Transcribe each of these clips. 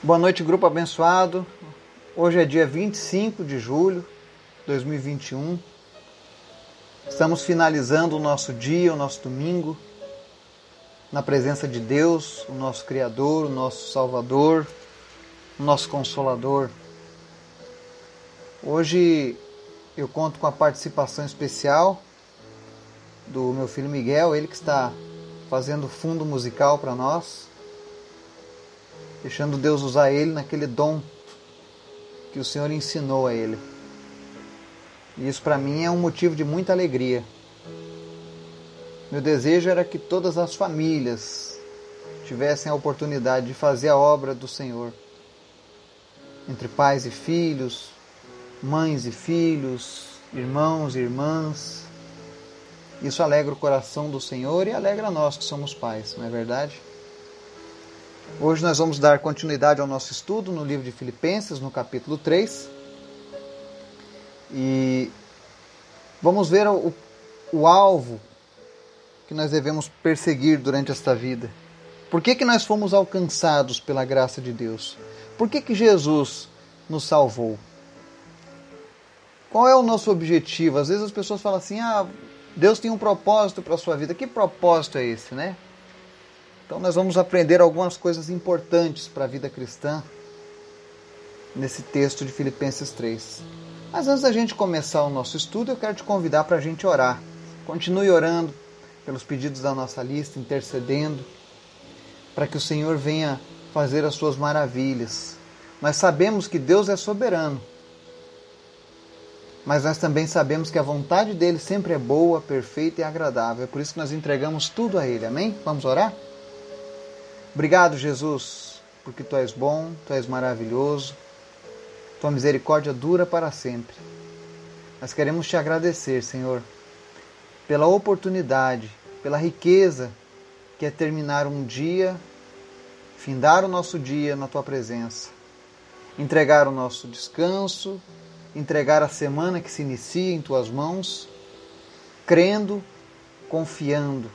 Boa noite, grupo abençoado. Hoje é dia 25 de julho de 2021. Estamos finalizando o nosso dia, o nosso domingo, na presença de Deus, o nosso Criador, o nosso Salvador, o nosso Consolador. Hoje eu conto com a participação especial do meu filho Miguel, ele que está fazendo fundo musical para nós deixando Deus usar ele naquele dom que o Senhor ensinou a ele. E isso para mim é um motivo de muita alegria. Meu desejo era que todas as famílias tivessem a oportunidade de fazer a obra do Senhor. Entre pais e filhos, mães e filhos, irmãos e irmãs. Isso alegra o coração do Senhor e alegra nós que somos pais, não é verdade? Hoje nós vamos dar continuidade ao nosso estudo no livro de Filipenses, no capítulo 3. E vamos ver o, o alvo que nós devemos perseguir durante esta vida. Por que, que nós fomos alcançados pela graça de Deus? Por que, que Jesus nos salvou? Qual é o nosso objetivo? Às vezes as pessoas falam assim: ah, Deus tem um propósito para a sua vida. Que propósito é esse, né? Então, nós vamos aprender algumas coisas importantes para a vida cristã nesse texto de Filipenses 3. Mas antes da gente começar o nosso estudo, eu quero te convidar para a gente orar. Continue orando pelos pedidos da nossa lista, intercedendo, para que o Senhor venha fazer as suas maravilhas. Nós sabemos que Deus é soberano, mas nós também sabemos que a vontade dele sempre é boa, perfeita e agradável. É por isso que nós entregamos tudo a ele. Amém? Vamos orar? Obrigado, Jesus, porque tu és bom, tu és maravilhoso, tua misericórdia dura para sempre. Nós queremos te agradecer, Senhor, pela oportunidade, pela riqueza que é terminar um dia, findar o nosso dia na tua presença, entregar o nosso descanso, entregar a semana que se inicia em tuas mãos, crendo, confiando,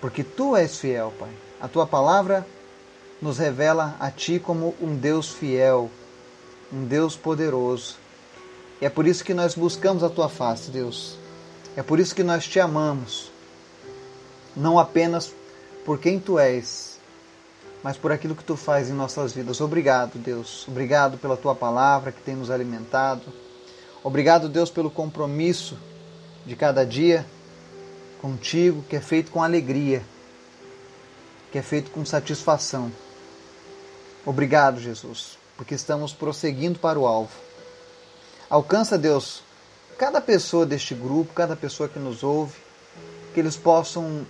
porque tu és fiel, Pai. A tua palavra nos revela a ti como um Deus fiel, um Deus poderoso. E é por isso que nós buscamos a tua face, Deus. É por isso que nós te amamos. Não apenas por quem tu és, mas por aquilo que tu faz em nossas vidas. Obrigado, Deus. Obrigado pela tua palavra que tem nos alimentado. Obrigado, Deus, pelo compromisso de cada dia contigo, que é feito com alegria que é feito com satisfação. Obrigado, Jesus, porque estamos prosseguindo para o alvo. Alcança, Deus, cada pessoa deste grupo, cada pessoa que nos ouve, que eles possam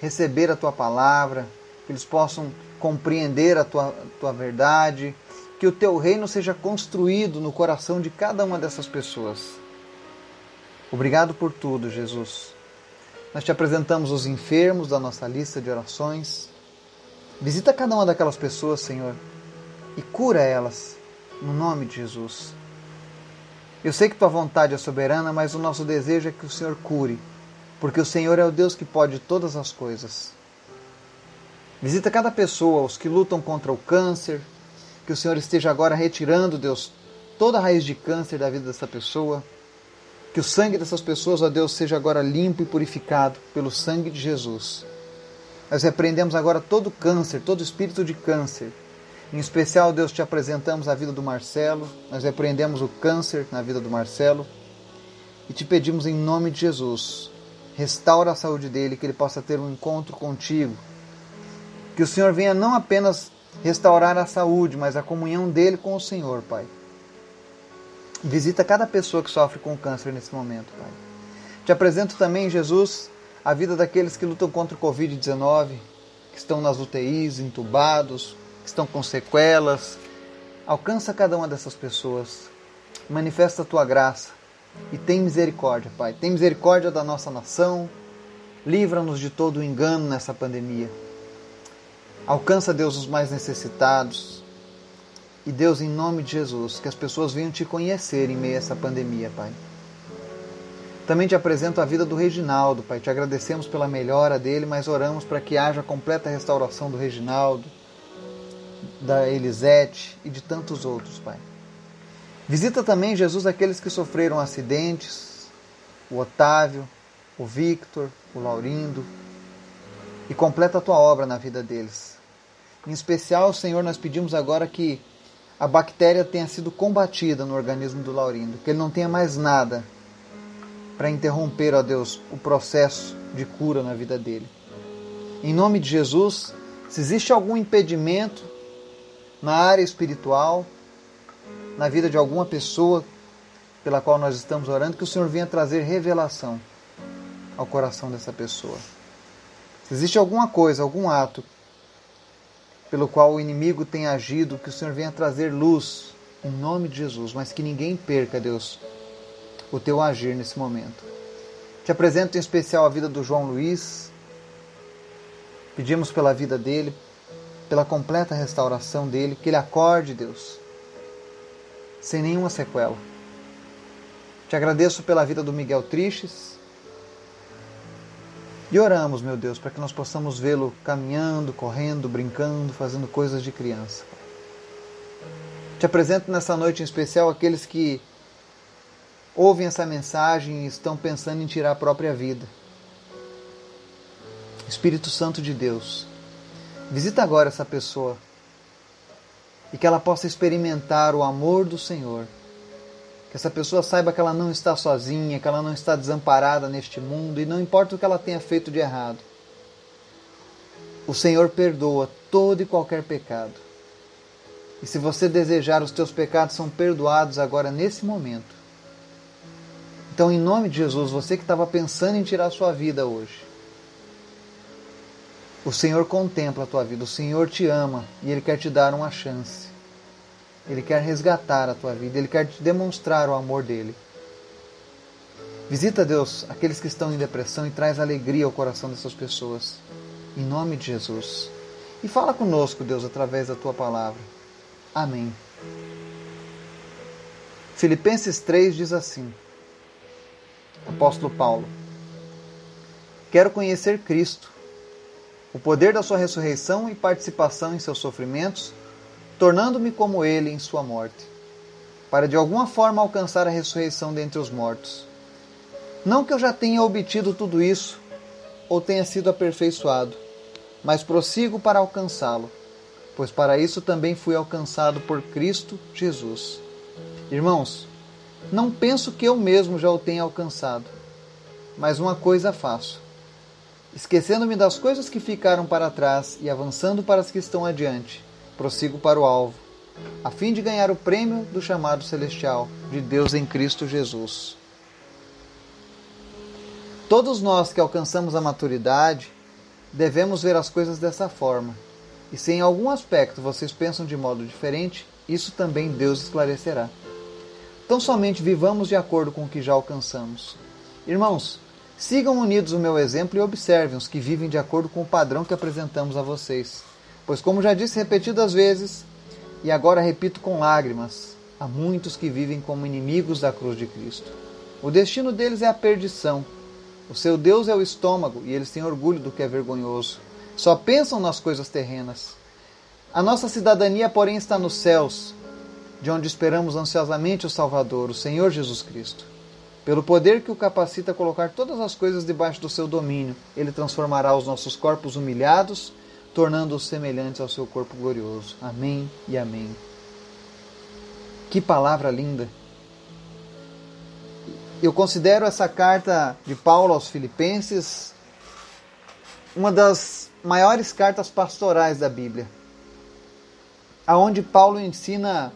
receber a tua palavra, que eles possam compreender a tua, tua verdade, que o teu reino seja construído no coração de cada uma dessas pessoas. Obrigado por tudo, Jesus. Nós te apresentamos os enfermos da nossa lista de orações. Visita cada uma daquelas pessoas, Senhor, e cura elas, no nome de Jesus. Eu sei que tua vontade é soberana, mas o nosso desejo é que o Senhor cure, porque o Senhor é o Deus que pode todas as coisas. Visita cada pessoa, os que lutam contra o câncer, que o Senhor esteja agora retirando, Deus, toda a raiz de câncer da vida dessa pessoa. Que o sangue dessas pessoas, ó Deus, seja agora limpo e purificado pelo sangue de Jesus. Nós repreendemos agora todo câncer, todo espírito de câncer. Em especial, Deus, te apresentamos a vida do Marcelo. Nós repreendemos o câncer na vida do Marcelo. E te pedimos em nome de Jesus, restaura a saúde dele, que ele possa ter um encontro contigo. Que o Senhor venha não apenas restaurar a saúde, mas a comunhão dele com o Senhor, Pai. Visita cada pessoa que sofre com câncer nesse momento, Pai. Te apresento também, Jesus, a vida daqueles que lutam contra o Covid-19, que estão nas UTIs, entubados, que estão com sequelas. Alcança cada uma dessas pessoas. Manifesta a tua graça e tem misericórdia, Pai. Tem misericórdia da nossa nação. Livra-nos de todo o engano nessa pandemia. Alcança, Deus, os mais necessitados. E Deus, em nome de Jesus, que as pessoas venham te conhecer em meio a essa pandemia, Pai. Também te apresento a vida do Reginaldo, Pai. Te agradecemos pela melhora dele, mas oramos para que haja completa restauração do Reginaldo, da Elisete e de tantos outros, Pai. Visita também, Jesus, aqueles que sofreram acidentes, o Otávio, o Victor, o Laurindo, e completa a tua obra na vida deles. Em especial, Senhor, nós pedimos agora que a bactéria tenha sido combatida no organismo do Laurindo, que ele não tenha mais nada para interromper, ó Deus, o processo de cura na vida dele. Em nome de Jesus, se existe algum impedimento na área espiritual, na vida de alguma pessoa pela qual nós estamos orando, que o Senhor venha trazer revelação ao coração dessa pessoa. Se existe alguma coisa, algum ato pelo qual o inimigo tem agido, que o Senhor venha trazer luz em nome de Jesus, mas que ninguém perca, Deus, o teu agir nesse momento. Te apresento em especial a vida do João Luiz, Pedimos pela vida dele, pela completa restauração dele, que ele acorde, Deus, sem nenhuma sequela. Te agradeço pela vida do Miguel Tristes. E oramos, meu Deus, para que nós possamos vê-lo caminhando, correndo, brincando, fazendo coisas de criança. Te apresento nessa noite em especial aqueles que ouvem essa mensagem e estão pensando em tirar a própria vida. Espírito Santo de Deus, visita agora essa pessoa e que ela possa experimentar o amor do Senhor. Que essa pessoa saiba que ela não está sozinha, que ela não está desamparada neste mundo e não importa o que ela tenha feito de errado. O Senhor perdoa todo e qualquer pecado. E se você desejar, os teus pecados são perdoados agora nesse momento. Então, em nome de Jesus, você que estava pensando em tirar sua vida hoje, o Senhor contempla a tua vida, o Senhor te ama e Ele quer te dar uma chance. Ele quer resgatar a tua vida, Ele quer te demonstrar o amor dele. Visita, Deus, aqueles que estão em depressão e traz alegria ao coração dessas pessoas. Em nome de Jesus. E fala conosco, Deus, através da tua palavra. Amém. Filipenses 3 diz assim: Apóstolo Paulo, quero conhecer Cristo o poder da sua ressurreição e participação em seus sofrimentos, tornando-me como ele em sua morte, para de alguma forma alcançar a ressurreição dentre os mortos. Não que eu já tenha obtido tudo isso ou tenha sido aperfeiçoado, mas prossigo para alcançá-lo, pois para isso também fui alcançado por Cristo Jesus. Irmãos, não penso que eu mesmo já o tenha alcançado, mas uma coisa faço Esquecendo-me das coisas que ficaram para trás e avançando para as que estão adiante, prossigo para o alvo, a fim de ganhar o prêmio do chamado celestial de Deus em Cristo Jesus. Todos nós que alcançamos a maturidade devemos ver as coisas dessa forma. E se em algum aspecto vocês pensam de modo diferente, isso também Deus esclarecerá. Então somente vivamos de acordo com o que já alcançamos. Irmãos, Sigam unidos o meu exemplo e observem os que vivem de acordo com o padrão que apresentamos a vocês. Pois, como já disse repetidas vezes, e agora repito com lágrimas, há muitos que vivem como inimigos da cruz de Cristo. O destino deles é a perdição. O seu Deus é o estômago e eles têm orgulho do que é vergonhoso. Só pensam nas coisas terrenas. A nossa cidadania, porém, está nos céus, de onde esperamos ansiosamente o Salvador, o Senhor Jesus Cristo. Pelo poder que o capacita a colocar todas as coisas debaixo do seu domínio, ele transformará os nossos corpos humilhados, tornando-os semelhantes ao seu corpo glorioso. Amém e amém. Que palavra linda! Eu considero essa carta de Paulo aos Filipenses uma das maiores cartas pastorais da Bíblia, aonde Paulo ensina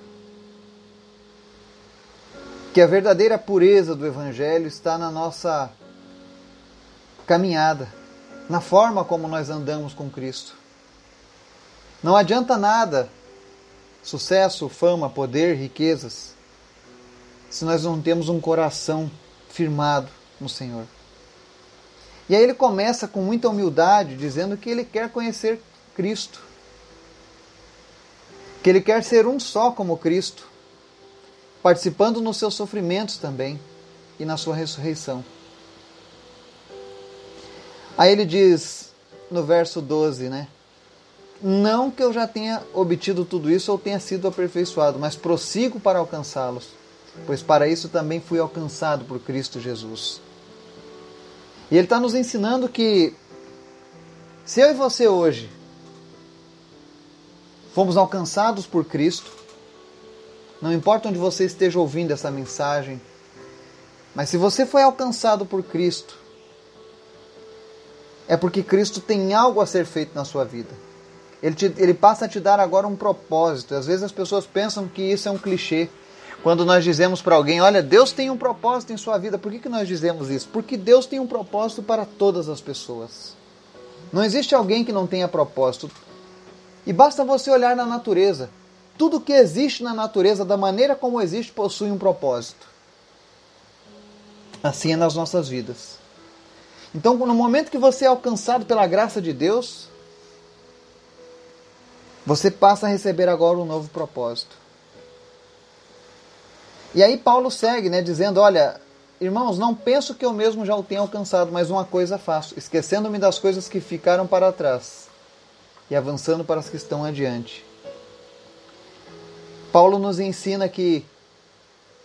que a verdadeira pureza do Evangelho está na nossa caminhada, na forma como nós andamos com Cristo. Não adianta nada sucesso, fama, poder, riquezas, se nós não temos um coração firmado no Senhor. E aí ele começa com muita humildade, dizendo que ele quer conhecer Cristo, que ele quer ser um só como Cristo participando nos seus sofrimentos também e na sua ressurreição. Aí ele diz no verso 12, né? Não que eu já tenha obtido tudo isso ou tenha sido aperfeiçoado, mas prossigo para alcançá-los, pois para isso também fui alcançado por Cristo Jesus. E ele está nos ensinando que se eu e você hoje fomos alcançados por Cristo, não importa onde você esteja ouvindo essa mensagem, mas se você foi alcançado por Cristo, é porque Cristo tem algo a ser feito na sua vida. Ele, te, ele passa a te dar agora um propósito. Às vezes as pessoas pensam que isso é um clichê. Quando nós dizemos para alguém, olha, Deus tem um propósito em sua vida, por que, que nós dizemos isso? Porque Deus tem um propósito para todas as pessoas. Não existe alguém que não tenha propósito. E basta você olhar na natureza. Tudo que existe na natureza, da maneira como existe, possui um propósito. Assim é nas nossas vidas. Então, no momento que você é alcançado pela graça de Deus, você passa a receber agora um novo propósito. E aí Paulo segue, né, dizendo: Olha, irmãos, não penso que eu mesmo já o tenha alcançado, mas uma coisa faço, esquecendo-me das coisas que ficaram para trás e avançando para as que estão adiante. Paulo nos ensina que,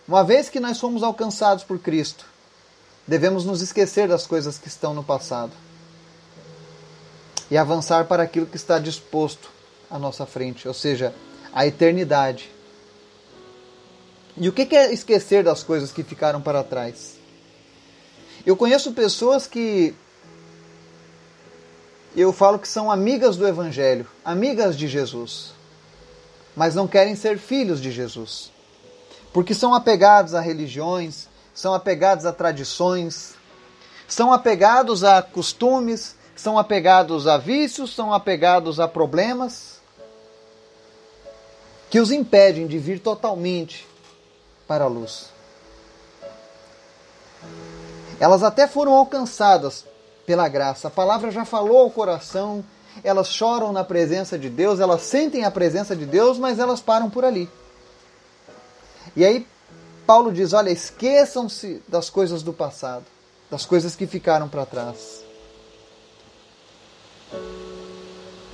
uma vez que nós fomos alcançados por Cristo, devemos nos esquecer das coisas que estão no passado e avançar para aquilo que está disposto à nossa frente, ou seja, a eternidade. E o que é esquecer das coisas que ficaram para trás? Eu conheço pessoas que eu falo que são amigas do Evangelho, amigas de Jesus, mas não querem ser filhos de Jesus, porque são apegados a religiões, são apegados a tradições, são apegados a costumes, são apegados a vícios, são apegados a problemas que os impedem de vir totalmente para a luz. Elas até foram alcançadas pela graça. A palavra já falou ao coração, elas choram na presença de Deus, elas sentem a presença de Deus, mas elas param por ali. E aí Paulo diz: olha, esqueçam-se das coisas do passado, das coisas que ficaram para trás.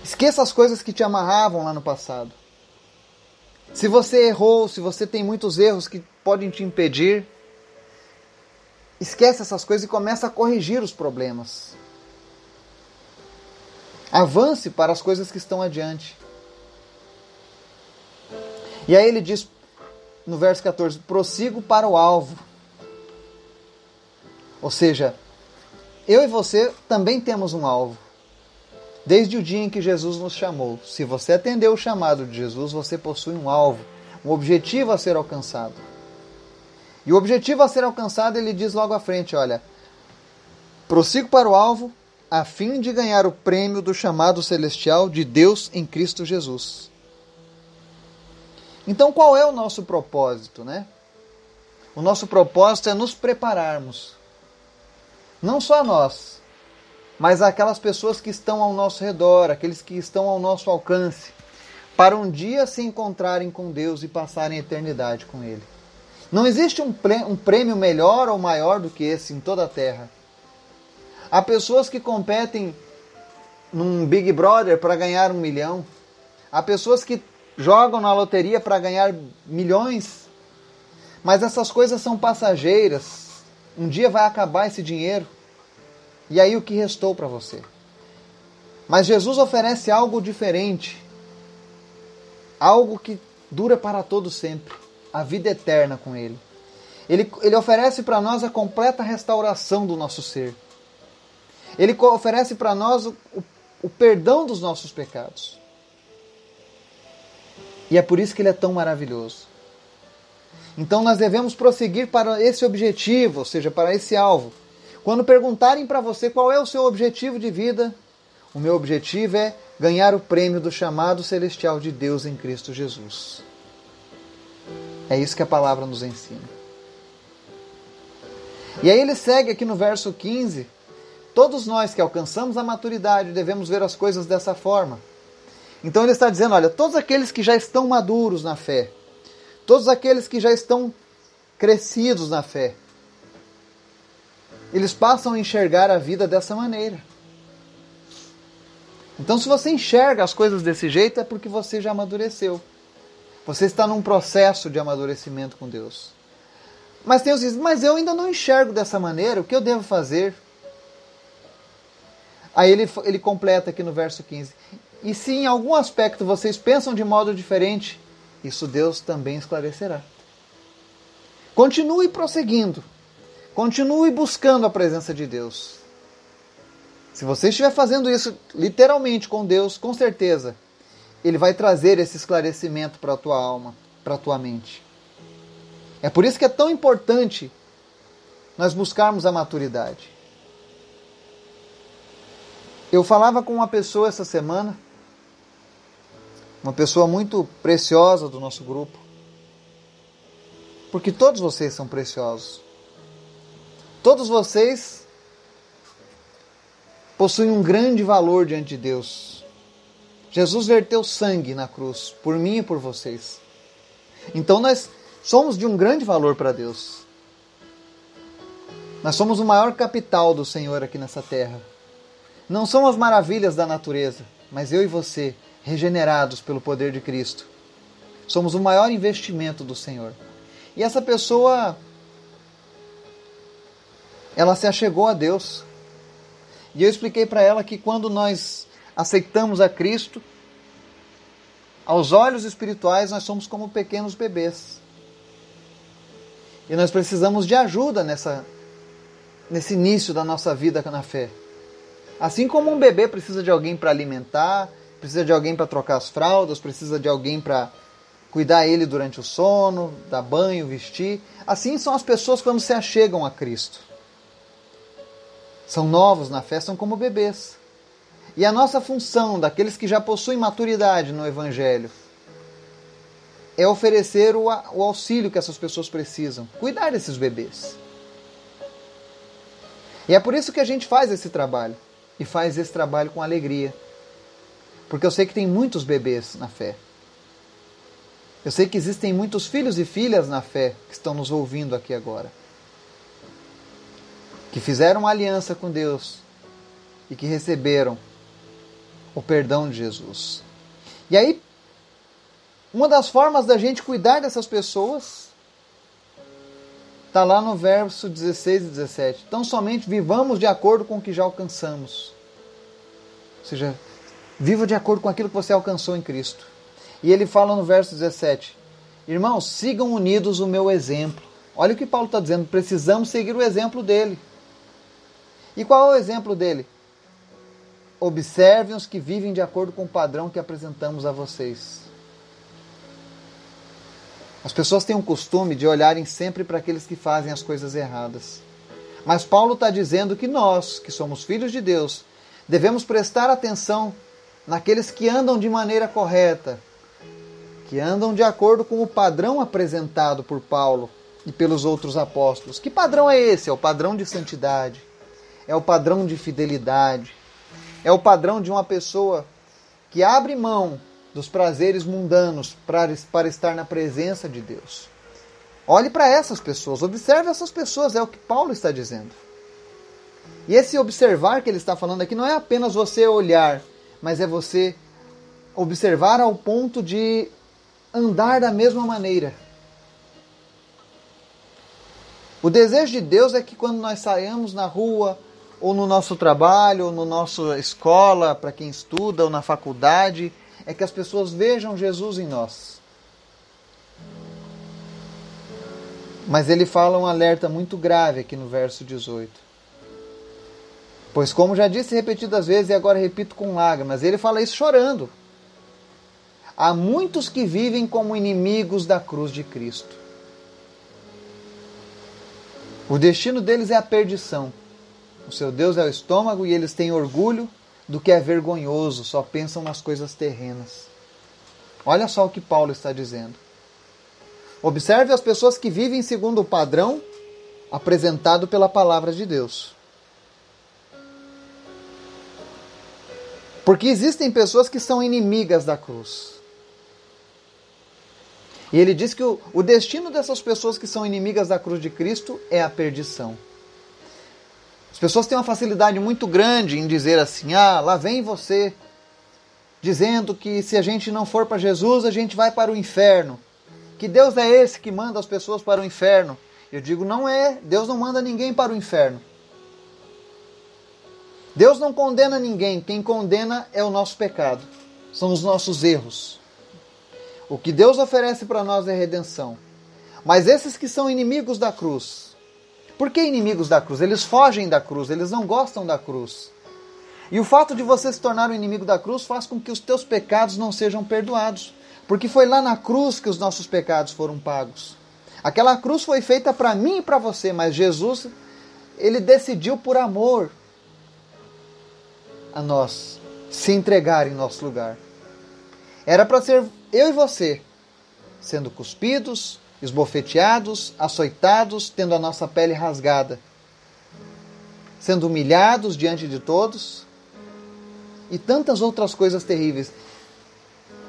Esqueça as coisas que te amarravam lá no passado. Se você errou, se você tem muitos erros que podem te impedir, esquece essas coisas e começa a corrigir os problemas. Avance para as coisas que estão adiante. E aí ele diz no verso 14: prossigo para o alvo. Ou seja, eu e você também temos um alvo. Desde o dia em que Jesus nos chamou. Se você atendeu o chamado de Jesus, você possui um alvo, um objetivo a ser alcançado. E o objetivo a ser alcançado, ele diz logo à frente: olha, prossigo para o alvo, a fim de ganhar o prêmio do chamado celestial de Deus em Cristo Jesus. Então, qual é o nosso propósito, né? O nosso propósito é nos prepararmos. Não só nós, mas aquelas pessoas que estão ao nosso redor, aqueles que estão ao nosso alcance, para um dia se encontrarem com Deus e passarem a eternidade com Ele. Não existe um prêmio melhor ou maior do que esse em toda a terra. Há pessoas que competem num Big Brother para ganhar um milhão. Há pessoas que jogam na loteria para ganhar milhões, mas essas coisas são passageiras. Um dia vai acabar esse dinheiro. E aí o que restou para você? Mas Jesus oferece algo diferente. Algo que dura para todo sempre, a vida eterna com ele. Ele, ele oferece para nós a completa restauração do nosso ser. Ele oferece para nós o, o, o perdão dos nossos pecados. E é por isso que ele é tão maravilhoso. Então nós devemos prosseguir para esse objetivo, ou seja, para esse alvo. Quando perguntarem para você qual é o seu objetivo de vida, o meu objetivo é ganhar o prêmio do chamado celestial de Deus em Cristo Jesus. É isso que a palavra nos ensina. E aí ele segue aqui no verso 15: Todos nós que alcançamos a maturidade devemos ver as coisas dessa forma. Então ele está dizendo: olha, todos aqueles que já estão maduros na fé, todos aqueles que já estão crescidos na fé, eles passam a enxergar a vida dessa maneira. Então, se você enxerga as coisas desse jeito, é porque você já amadureceu. Você está num processo de amadurecimento com Deus. Mas que dizem, mas eu ainda não enxergo dessa maneira, o que eu devo fazer? Aí ele, ele completa aqui no verso 15: E se em algum aspecto vocês pensam de modo diferente, isso Deus também esclarecerá. Continue prosseguindo. Continue buscando a presença de Deus. Se você estiver fazendo isso literalmente com Deus, com certeza, Ele vai trazer esse esclarecimento para a tua alma, para a tua mente. É por isso que é tão importante nós buscarmos a maturidade. Eu falava com uma pessoa essa semana, uma pessoa muito preciosa do nosso grupo, porque todos vocês são preciosos. Todos vocês possuem um grande valor diante de Deus. Jesus verteu sangue na cruz por mim e por vocês. Então nós somos de um grande valor para Deus. Nós somos o maior capital do Senhor aqui nessa terra. Não são as maravilhas da natureza, mas eu e você, regenerados pelo poder de Cristo, somos o maior investimento do Senhor. E essa pessoa, ela se achegou a Deus. E eu expliquei para ela que quando nós aceitamos a Cristo, aos olhos espirituais nós somos como pequenos bebês. E nós precisamos de ajuda nessa, nesse início da nossa vida na fé. Assim como um bebê precisa de alguém para alimentar, precisa de alguém para trocar as fraldas, precisa de alguém para cuidar ele durante o sono, dar banho, vestir. Assim são as pessoas quando se achegam a Cristo. São novos na fé, são como bebês. E a nossa função, daqueles que já possuem maturidade no Evangelho, é oferecer o, o auxílio que essas pessoas precisam, cuidar desses bebês. E é por isso que a gente faz esse trabalho e faz esse trabalho com alegria. Porque eu sei que tem muitos bebês na fé. Eu sei que existem muitos filhos e filhas na fé que estão nos ouvindo aqui agora. Que fizeram uma aliança com Deus e que receberam o perdão de Jesus. E aí, uma das formas da gente cuidar dessas pessoas Está lá no verso 16 e 17. Então somente vivamos de acordo com o que já alcançamos. Ou seja, viva de acordo com aquilo que você alcançou em Cristo. E ele fala no verso 17: Irmãos, sigam unidos o meu exemplo. Olha o que Paulo está dizendo, precisamos seguir o exemplo dele. E qual é o exemplo dele? Observem os que vivem de acordo com o padrão que apresentamos a vocês. As pessoas têm o costume de olharem sempre para aqueles que fazem as coisas erradas. Mas Paulo está dizendo que nós, que somos filhos de Deus, devemos prestar atenção naqueles que andam de maneira correta, que andam de acordo com o padrão apresentado por Paulo e pelos outros apóstolos. Que padrão é esse? É o padrão de santidade, é o padrão de fidelidade, é o padrão de uma pessoa que abre mão dos prazeres mundanos para, para estar na presença de Deus. Olhe para essas pessoas, observe essas pessoas, é o que Paulo está dizendo. E esse observar que ele está falando aqui não é apenas você olhar, mas é você observar ao ponto de andar da mesma maneira. O desejo de Deus é que quando nós saímos na rua, ou no nosso trabalho, ou na nossa escola, para quem estuda, ou na faculdade, é que as pessoas vejam Jesus em nós. Mas ele fala um alerta muito grave aqui no verso 18. Pois, como já disse repetidas vezes e agora repito com lágrimas, ele fala isso chorando. Há muitos que vivem como inimigos da cruz de Cristo. O destino deles é a perdição. O seu Deus é o estômago e eles têm orgulho do que é vergonhoso, só pensam nas coisas terrenas. Olha só o que Paulo está dizendo. Observe as pessoas que vivem segundo o padrão apresentado pela palavra de Deus. Porque existem pessoas que são inimigas da cruz. E ele diz que o, o destino dessas pessoas que são inimigas da cruz de Cristo é a perdição. As pessoas têm uma facilidade muito grande em dizer assim: ah, lá vem você dizendo que se a gente não for para Jesus, a gente vai para o inferno. Que Deus é esse que manda as pessoas para o inferno? Eu digo, não é. Deus não manda ninguém para o inferno. Deus não condena ninguém. Quem condena é o nosso pecado. São os nossos erros. O que Deus oferece para nós é redenção. Mas esses que são inimigos da cruz, por que inimigos da cruz? Eles fogem da cruz, eles não gostam da cruz. E o fato de você se tornar um inimigo da cruz faz com que os teus pecados não sejam perdoados. Porque foi lá na cruz que os nossos pecados foram pagos. Aquela cruz foi feita para mim e para você, mas Jesus, ele decidiu por amor a nós se entregar em nosso lugar. Era para ser eu e você sendo cuspidos, esbofeteados, açoitados, tendo a nossa pele rasgada, sendo humilhados diante de todos e tantas outras coisas terríveis.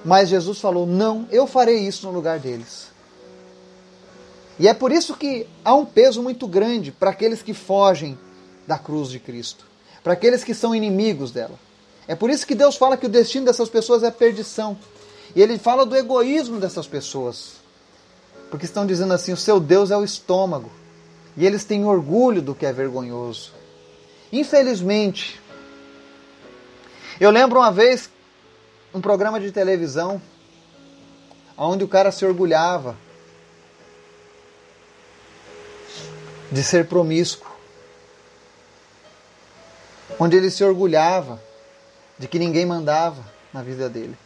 Mas Jesus falou: Não, eu farei isso no lugar deles. E é por isso que há um peso muito grande para aqueles que fogem da cruz de Cristo, para aqueles que são inimigos dela. É por isso que Deus fala que o destino dessas pessoas é perdição. E ele fala do egoísmo dessas pessoas. Porque estão dizendo assim: o seu Deus é o estômago. E eles têm orgulho do que é vergonhoso. Infelizmente, eu lembro uma vez um programa de televisão onde o cara se orgulhava de ser promíscuo. Onde ele se orgulhava de que ninguém mandava na vida dele.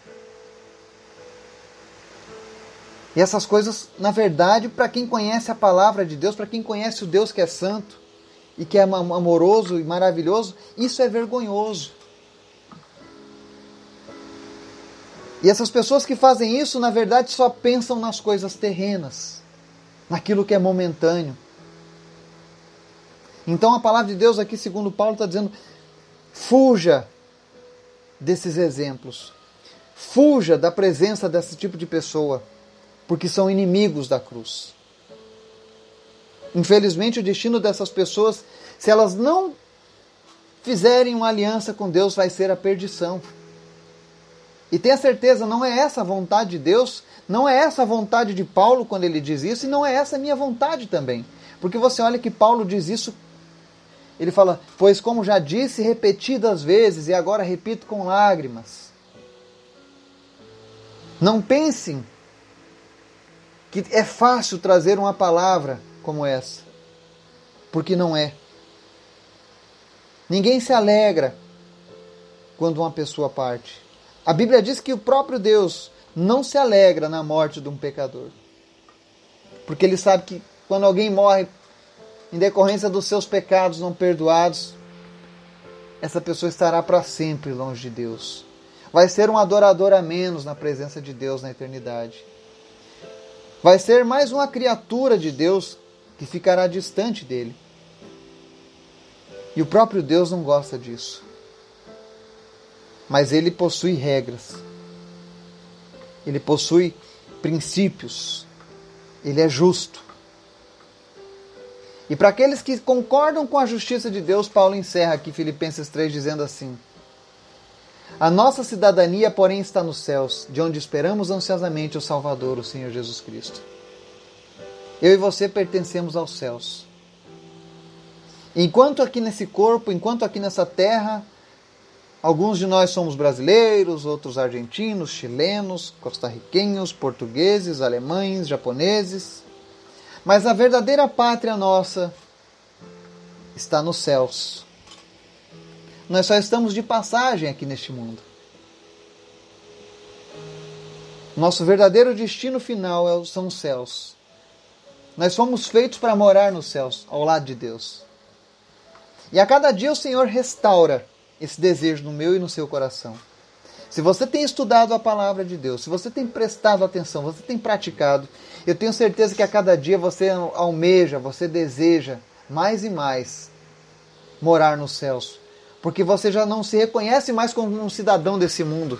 E essas coisas, na verdade, para quem conhece a palavra de Deus, para quem conhece o Deus que é santo e que é amoroso e maravilhoso, isso é vergonhoso. E essas pessoas que fazem isso, na verdade, só pensam nas coisas terrenas, naquilo que é momentâneo. Então a palavra de Deus aqui, segundo Paulo, está dizendo: fuja desses exemplos, fuja da presença desse tipo de pessoa, porque são inimigos da cruz. Infelizmente, o destino dessas pessoas, se elas não fizerem uma aliança com Deus, vai ser a perdição. E tenha certeza, não é essa a vontade de Deus, não é essa a vontade de Paulo quando ele diz isso, e não é essa a minha vontade também. Porque você olha que Paulo diz isso, ele fala, pois como já disse repetidas vezes, e agora repito com lágrimas. Não pensem que é fácil trazer uma palavra como essa, porque não é. Ninguém se alegra quando uma pessoa parte. A Bíblia diz que o próprio Deus não se alegra na morte de um pecador. Porque ele sabe que quando alguém morre em decorrência dos seus pecados não perdoados, essa pessoa estará para sempre longe de Deus. Vai ser um adorador a menos na presença de Deus na eternidade. Vai ser mais uma criatura de Deus que ficará distante dele. E o próprio Deus não gosta disso mas ele possui regras. Ele possui princípios. Ele é justo. E para aqueles que concordam com a justiça de Deus, Paulo encerra aqui Filipenses 3 dizendo assim: A nossa cidadania, porém, está nos céus, de onde esperamos ansiosamente o Salvador, o Senhor Jesus Cristo. Eu e você pertencemos aos céus. Enquanto aqui nesse corpo, enquanto aqui nessa terra, Alguns de nós somos brasileiros, outros argentinos, chilenos, costarriquenhos, portugueses, alemães, japoneses. Mas a verdadeira pátria nossa está nos céus. Nós só estamos de passagem aqui neste mundo. Nosso verdadeiro destino final é são os céus. Nós fomos feitos para morar nos céus, ao lado de Deus. E a cada dia o Senhor restaura esse desejo no meu e no seu coração. Se você tem estudado a palavra de Deus, se você tem prestado atenção, você tem praticado, eu tenho certeza que a cada dia você almeja, você deseja mais e mais morar nos céus, porque você já não se reconhece mais como um cidadão desse mundo.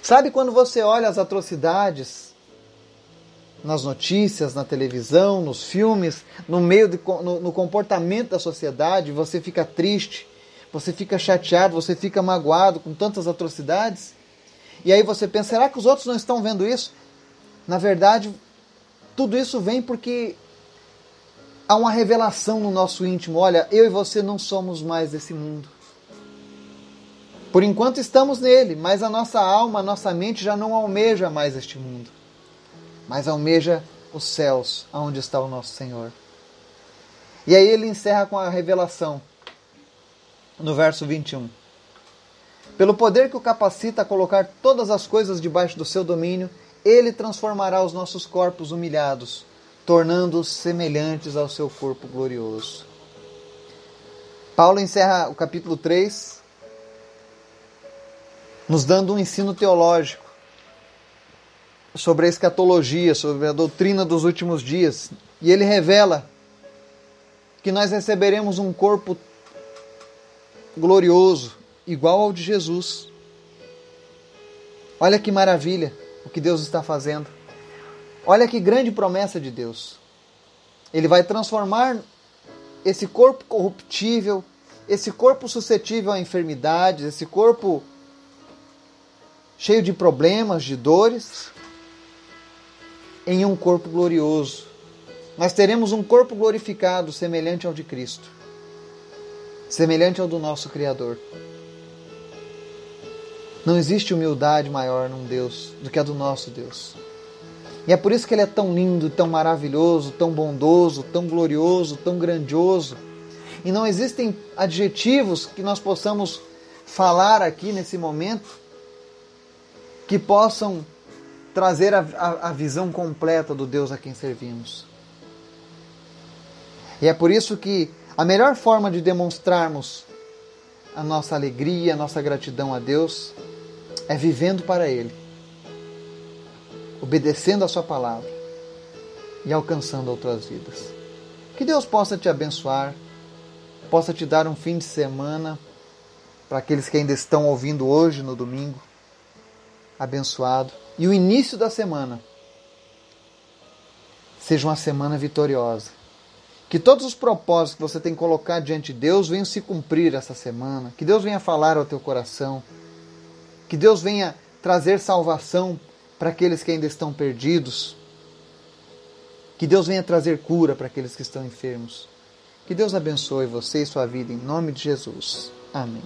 Sabe quando você olha as atrocidades nas notícias, na televisão, nos filmes, no meio de, no, no comportamento da sociedade, você fica triste, você fica chateado, você fica magoado com tantas atrocidades. E aí você pensa, será que os outros não estão vendo isso? Na verdade, tudo isso vem porque há uma revelação no nosso íntimo. Olha, eu e você não somos mais desse mundo. Por enquanto estamos nele, mas a nossa alma, a nossa mente já não almeja mais este mundo, mas almeja os céus, aonde está o nosso Senhor. E aí ele encerra com a revelação, no verso 21. Pelo poder que o capacita a colocar todas as coisas debaixo do seu domínio, ele transformará os nossos corpos humilhados, tornando-os semelhantes ao seu corpo glorioso. Paulo encerra o capítulo 3 nos dando um ensino teológico sobre a escatologia, sobre a doutrina dos últimos dias. E ele revela que nós receberemos um corpo glorioso, igual ao de Jesus. Olha que maravilha o que Deus está fazendo. Olha que grande promessa de Deus. Ele vai transformar esse corpo corruptível, esse corpo suscetível a enfermidades, esse corpo cheio de problemas, de dores, em um corpo glorioso. Nós teremos um corpo glorificado, semelhante ao de Cristo, semelhante ao do nosso Criador. Não existe humildade maior num Deus do que a do nosso Deus. E é por isso que ele é tão lindo, tão maravilhoso, tão bondoso, tão glorioso, tão grandioso. E não existem adjetivos que nós possamos falar aqui nesse momento que possam trazer a, a, a visão completa do Deus a quem servimos. E é por isso que a melhor forma de demonstrarmos a nossa alegria, a nossa gratidão a Deus é vivendo para Ele, obedecendo a Sua palavra e alcançando outras vidas. Que Deus possa te abençoar, possa te dar um fim de semana para aqueles que ainda estão ouvindo hoje no domingo abençoado e o início da semana seja uma semana vitoriosa. Que todos os propósitos que você tem colocado diante de Deus venham se cumprir essa semana. Que Deus venha falar ao teu coração. Que Deus venha trazer salvação para aqueles que ainda estão perdidos. Que Deus venha trazer cura para aqueles que estão enfermos. Que Deus abençoe você e sua vida em nome de Jesus. Amém.